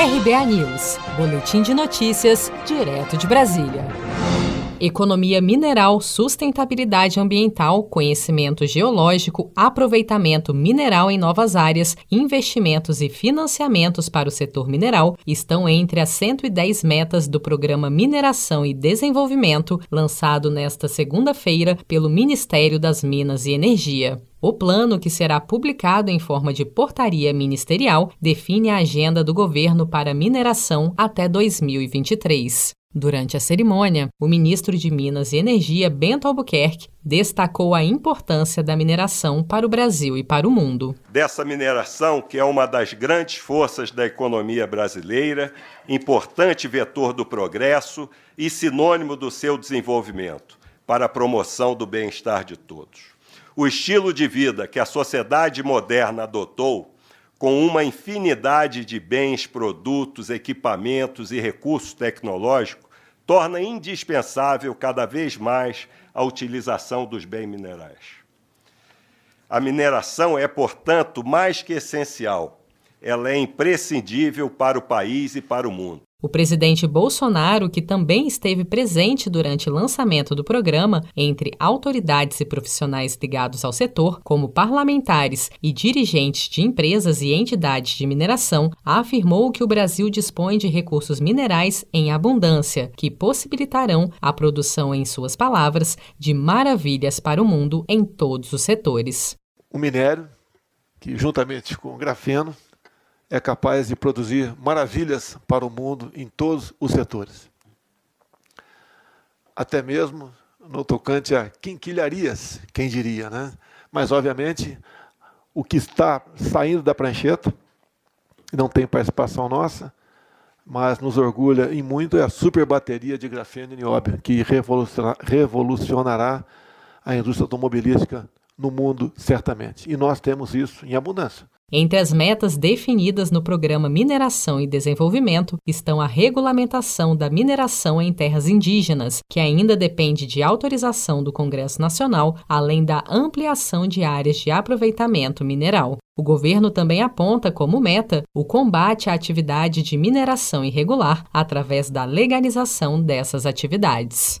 RBA News, Boletim de Notícias, direto de Brasília. Economia mineral, sustentabilidade ambiental, conhecimento geológico, aproveitamento mineral em novas áreas, investimentos e financiamentos para o setor mineral estão entre as 110 metas do Programa Mineração e Desenvolvimento, lançado nesta segunda-feira pelo Ministério das Minas e Energia. O plano, que será publicado em forma de portaria ministerial, define a agenda do governo para mineração até 2023. Durante a cerimônia, o ministro de Minas e Energia, Bento Albuquerque, destacou a importância da mineração para o Brasil e para o mundo. Dessa mineração, que é uma das grandes forças da economia brasileira, importante vetor do progresso e sinônimo do seu desenvolvimento, para a promoção do bem-estar de todos. O estilo de vida que a sociedade moderna adotou com uma infinidade de bens, produtos, equipamentos e recursos tecnológicos, torna indispensável cada vez mais a utilização dos bens minerais. A mineração é, portanto, mais que essencial. Ela é imprescindível para o país e para o mundo. O presidente Bolsonaro, que também esteve presente durante o lançamento do programa, entre autoridades e profissionais ligados ao setor, como parlamentares e dirigentes de empresas e entidades de mineração, afirmou que o Brasil dispõe de recursos minerais em abundância, que possibilitarão a produção, em suas palavras, de maravilhas para o mundo em todos os setores. O minério, que juntamente com o grafeno, é capaz de produzir maravilhas para o mundo em todos os setores. Até mesmo no tocante a quinquilharias, quem diria, né? Mas, obviamente, o que está saindo da prancheta, não tem participação nossa, mas nos orgulha em muito é a super bateria de grafeno e nióbio, que revolucionará a indústria automobilística no mundo, certamente. E nós temos isso em abundância. Entre as metas definidas no Programa Mineração e Desenvolvimento estão a regulamentação da mineração em terras indígenas, que ainda depende de autorização do Congresso Nacional, além da ampliação de áreas de aproveitamento mineral. O governo também aponta como meta o combate à atividade de mineração irregular através da legalização dessas atividades.